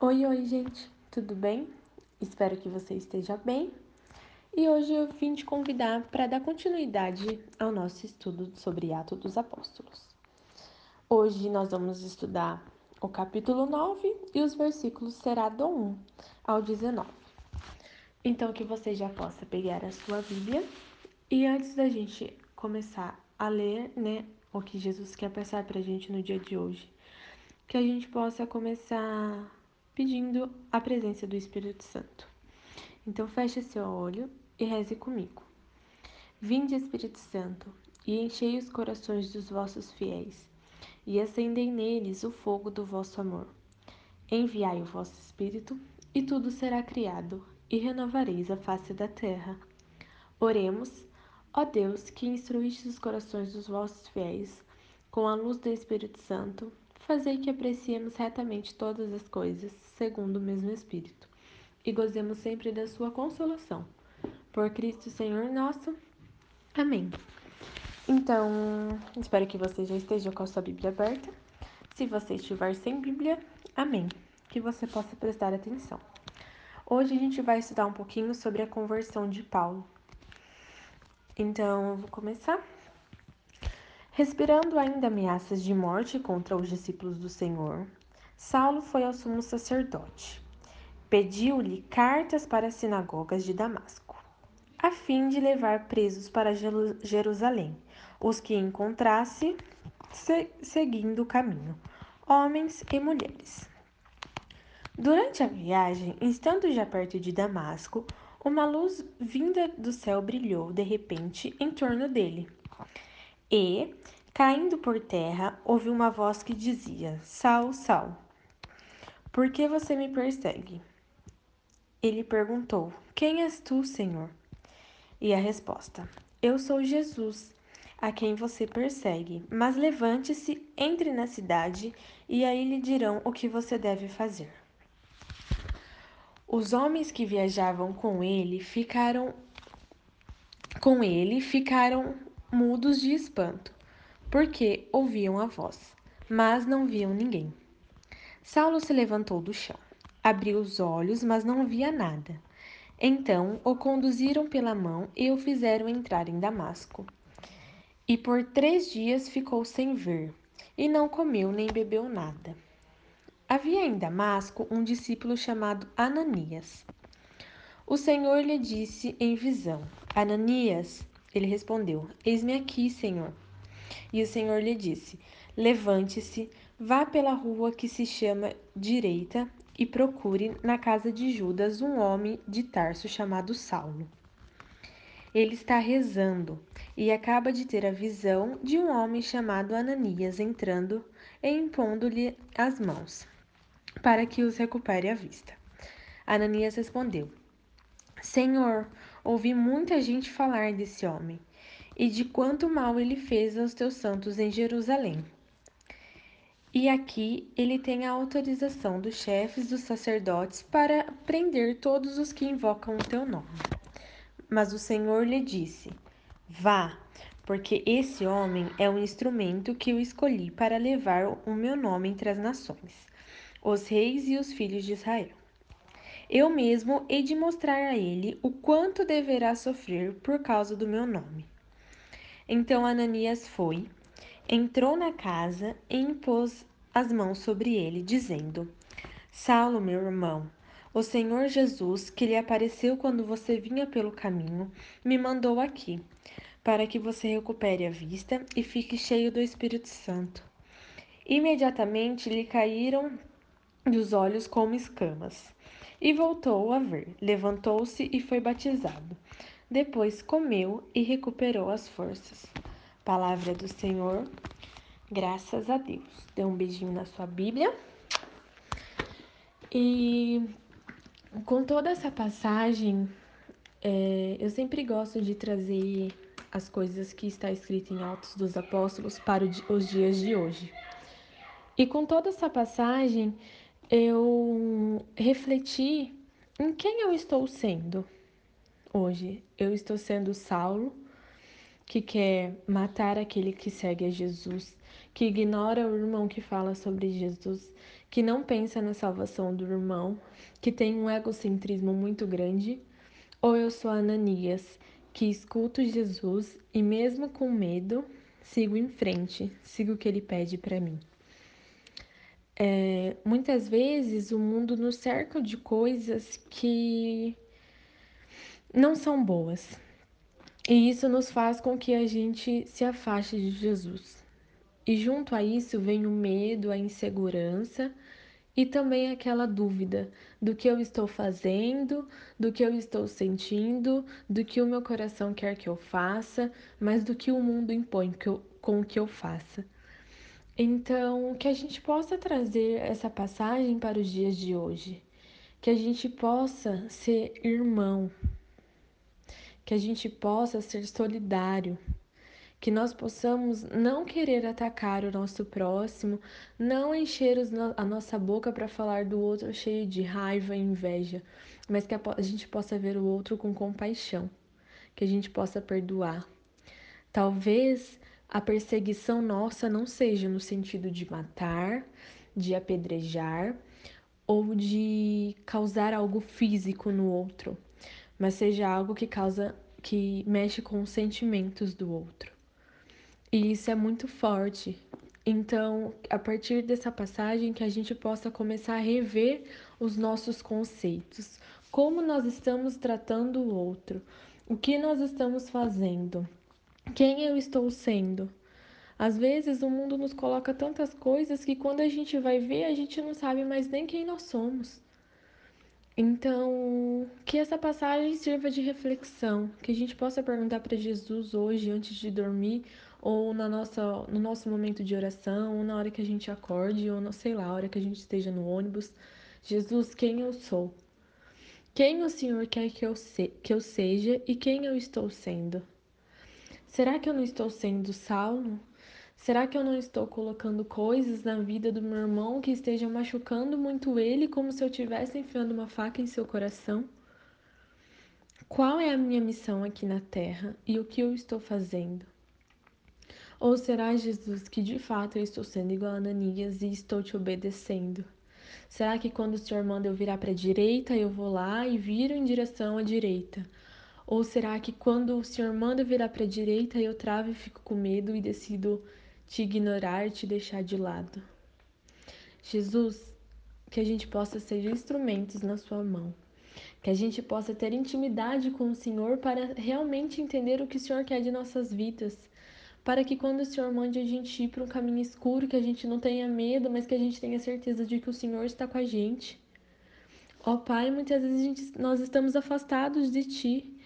Oi, oi, gente, tudo bem? Espero que você esteja bem. E hoje eu vim te convidar para dar continuidade ao nosso estudo sobre Atos dos Apóstolos. Hoje nós vamos estudar o capítulo 9 e os versículos será do 1 ao 19. Então que você já possa pegar a sua Bíblia e antes da gente começar a ler, né, o que Jesus quer passar para a gente no dia de hoje, que a gente possa começar pedindo a presença do Espírito Santo. Então feche seu olho e reze comigo. Vinde, Espírito Santo, e enchei os corações dos vossos fiéis, e acendei neles o fogo do vosso amor. Enviai o vosso Espírito, e tudo será criado, e renovareis a face da terra. Oremos, ó Deus, que instruíste os corações dos vossos fiéis, com a luz do Espírito Santo, fazei que apreciemos retamente todas as coisas, segundo o mesmo Espírito, e gozemos sempre da sua consolação. Por Cristo Senhor nosso. Amém. Então, espero que você já esteja com a sua Bíblia aberta. Se você estiver sem Bíblia, amém. Que você possa prestar atenção. Hoje a gente vai estudar um pouquinho sobre a conversão de Paulo. Então, vou começar. Respirando ainda ameaças de morte contra os discípulos do Senhor, Saulo foi ao sumo sacerdote. Pediu-lhe cartas para as sinagogas de Damasco, a fim de levar presos para Jerusalém os que encontrasse seguindo o caminho, homens e mulheres. Durante a viagem, estando já perto de Damasco, uma luz vinda do céu brilhou de repente em torno dele. E, caindo por terra, ouviu uma voz que dizia: Sal, Sal, por que você me persegue? Ele perguntou: Quem és tu, Senhor? E a resposta: Eu sou Jesus, a quem você persegue. Mas levante-se, entre na cidade, e aí lhe dirão o que você deve fazer. Os homens que viajavam com ele ficaram com ele ficaram mudos de espanto, porque ouviam a voz, mas não viam ninguém. Saulo se levantou do chão, abriu os olhos, mas não via nada. Então o conduziram pela mão e o fizeram entrar em Damasco. E por três dias ficou sem ver, e não comeu nem bebeu nada. Havia em Damasco um discípulo chamado Ananias. O Senhor lhe disse em visão: Ananias. Ele respondeu: Eis-me aqui, Senhor. E o Senhor lhe disse: Levante-se, vá pela rua que se chama Direita e procure na casa de Judas um homem de Tarso chamado Saulo. Ele está rezando e acaba de ter a visão de um homem chamado Ananias entrando e impondo-lhe as mãos, para que os recupere a vista. Ananias respondeu: Senhor, ouvi muita gente falar desse homem e de quanto mal ele fez aos teus santos em Jerusalém. E aqui ele tem a autorização dos chefes dos sacerdotes para prender todos os que invocam o teu nome. Mas o Senhor lhe disse: Vá, porque esse homem é um instrumento que eu escolhi para levar o meu nome entre as nações, os reis e os filhos de Israel. Eu mesmo hei de mostrar a ele o quanto deverá sofrer por causa do meu nome. Então Ananias foi, entrou na casa e impôs as mãos sobre ele, dizendo: Saulo, meu irmão, o Senhor Jesus, que lhe apareceu quando você vinha pelo caminho, me mandou aqui, para que você recupere a vista e fique cheio do Espírito Santo. Imediatamente lhe caíram dos olhos como escamas, e voltou a ver. Levantou-se e foi batizado. Depois comeu e recuperou as forças. Palavra do Senhor, graças a Deus. Dê um beijinho na sua Bíblia. E com toda essa passagem, é, eu sempre gosto de trazer as coisas que está escrito em Atos dos Apóstolos para os dias de hoje. E com toda essa passagem, eu refleti em quem eu estou sendo hoje. Eu estou sendo Saulo, que quer matar aquele que segue a Jesus, que ignora o irmão que fala sobre Jesus, que não pensa na salvação do irmão, que tem um egocentrismo muito grande? Ou eu sou Ananias, que escuto Jesus e, mesmo com medo, sigo em frente, sigo o que ele pede para mim? É, muitas vezes o mundo nos cerca de coisas que não são boas. E isso nos faz com que a gente se afaste de Jesus. E junto a isso vem o medo, a insegurança e também aquela dúvida do que eu estou fazendo, do que eu estou sentindo, do que o meu coração quer que eu faça, mas do que o mundo impõe que eu, com que eu faça. Então, que a gente possa trazer essa passagem para os dias de hoje, que a gente possa ser irmão, que a gente possa ser solidário, que nós possamos não querer atacar o nosso próximo, não encher a nossa boca para falar do outro cheio de raiva e inveja, mas que a gente possa ver o outro com compaixão, que a gente possa perdoar. Talvez a perseguição nossa não seja no sentido de matar, de apedrejar ou de causar algo físico no outro, mas seja algo que causa que mexe com os sentimentos do outro. E isso é muito forte. Então, a partir dessa passagem que a gente possa começar a rever os nossos conceitos, como nós estamos tratando o outro, o que nós estamos fazendo, quem eu estou sendo? Às vezes o mundo nos coloca tantas coisas que quando a gente vai ver, a gente não sabe mais nem quem nós somos. Então, que essa passagem sirva de reflexão, que a gente possa perguntar para Jesus hoje antes de dormir, ou na nossa, no nosso momento de oração, ou na hora que a gente acorde, ou não sei lá, a hora que a gente esteja no ônibus. Jesus, quem eu sou? Quem o Senhor quer que eu, se, que eu seja e quem eu estou sendo? Será que eu não estou sendo Saulo? Será que eu não estou colocando coisas na vida do meu irmão que estejam machucando muito ele, como se eu estivesse enfiando uma faca em seu coração? Qual é a minha missão aqui na terra e o que eu estou fazendo? Ou será, Jesus, que de fato eu estou sendo igual a Ananias e estou te obedecendo? Será que quando o Senhor manda eu virar para a direita, eu vou lá e viro em direção à direita? Ou será que quando o Senhor manda virar para a direita, eu travo e fico com medo e decido te ignorar te deixar de lado? Jesus, que a gente possa ser instrumentos na Sua mão. Que a gente possa ter intimidade com o Senhor para realmente entender o que o Senhor quer de nossas vidas. Para que quando o Senhor mande a gente ir para um caminho escuro, que a gente não tenha medo, mas que a gente tenha certeza de que o Senhor está com a gente. Ó Pai, muitas vezes gente, nós estamos afastados de Ti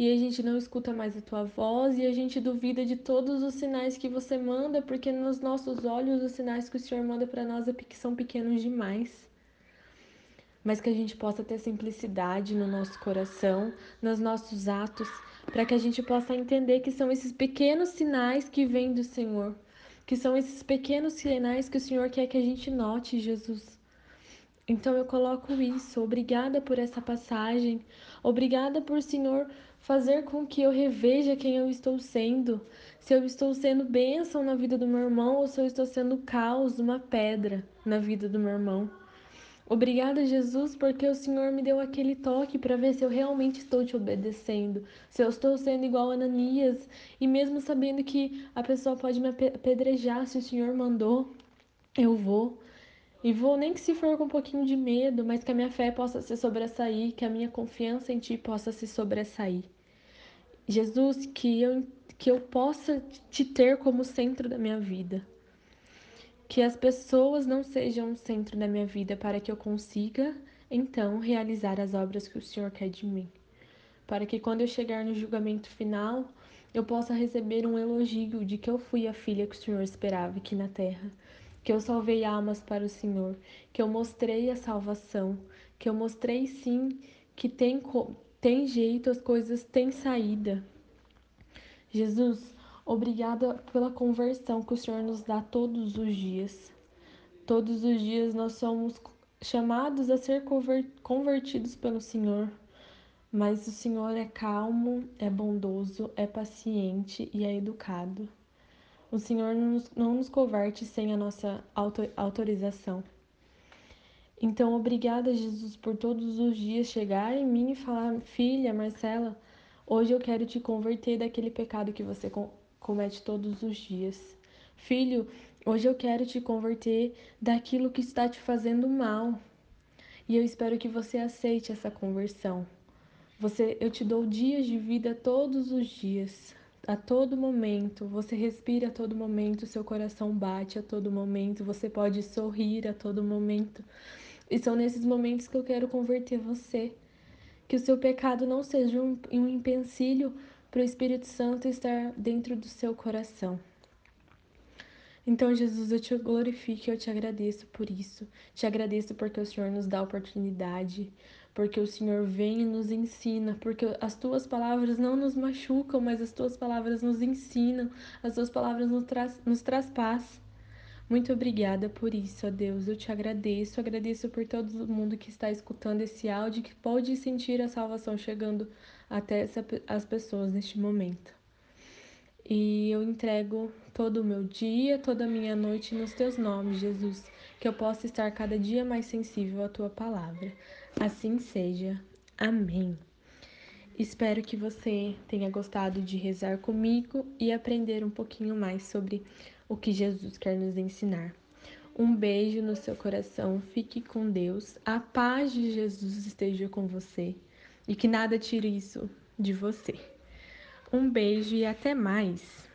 e a gente não escuta mais a tua voz e a gente duvida de todos os sinais que você manda, porque nos nossos olhos os sinais que o Senhor manda para nós é são pequenos demais. Mas que a gente possa ter simplicidade no nosso coração, nos nossos atos, para que a gente possa entender que são esses pequenos sinais que vêm do Senhor, que são esses pequenos sinais que o Senhor quer que a gente note, Jesus. Então eu coloco isso. Obrigada por essa passagem. Obrigada por, Senhor, fazer com que eu reveja quem eu estou sendo. Se eu estou sendo bênção na vida do meu irmão ou se eu estou sendo caos, uma pedra na vida do meu irmão. Obrigada, Jesus, porque o Senhor me deu aquele toque para ver se eu realmente estou te obedecendo, se eu estou sendo igual a Ananias, e mesmo sabendo que a pessoa pode me apedrejar se o Senhor mandou, eu vou. E vou nem que se for com um pouquinho de medo, mas que a minha fé possa se sobressair, que a minha confiança em Ti possa se sobressair. Jesus, que eu, que eu possa te ter como centro da minha vida. Que as pessoas não sejam o centro da minha vida para que eu consiga, então, realizar as obras que o Senhor quer de mim. Para que quando eu chegar no julgamento final, eu possa receber um elogio de que eu fui a filha que o Senhor esperava aqui na terra que eu salvei almas para o Senhor, que eu mostrei a salvação, que eu mostrei sim que tem, tem jeito, as coisas têm saída. Jesus, obrigada pela conversão que o Senhor nos dá todos os dias. Todos os dias nós somos chamados a ser convertidos pelo Senhor. Mas o Senhor é calmo, é bondoso, é paciente e é educado. O Senhor não nos, não nos sem a nossa autorização. Então, obrigada, Jesus, por todos os dias chegar em mim e falar: Filha, Marcela, hoje eu quero te converter daquele pecado que você comete todos os dias. Filho, hoje eu quero te converter daquilo que está te fazendo mal. E eu espero que você aceite essa conversão. Você, eu te dou dias de vida todos os dias, a todo momento. Você respira a todo momento, seu coração bate a todo momento, você pode sorrir a todo momento. E são nesses momentos que eu quero converter você. Que o seu pecado não seja um, um empecilho para o Espírito Santo estar dentro do seu coração. Então, Jesus, eu te glorifico e eu te agradeço por isso. Te agradeço porque o Senhor nos dá oportunidade, porque o Senhor vem e nos ensina, porque as tuas palavras não nos machucam, mas as tuas palavras nos ensinam, as tuas palavras nos, tra nos traz paz. Muito obrigada por isso, ó Deus. Eu te agradeço, agradeço por todo mundo que está escutando esse áudio, que pode sentir a salvação chegando até essa, as pessoas neste momento. E eu entrego todo o meu dia, toda a minha noite nos teus nomes, Jesus, que eu possa estar cada dia mais sensível à tua palavra. Assim seja. Amém. Espero que você tenha gostado de rezar comigo e aprender um pouquinho mais sobre o que Jesus quer nos ensinar. Um beijo no seu coração, fique com Deus, a paz de Jesus esteja com você e que nada tire isso de você. Um beijo e até mais!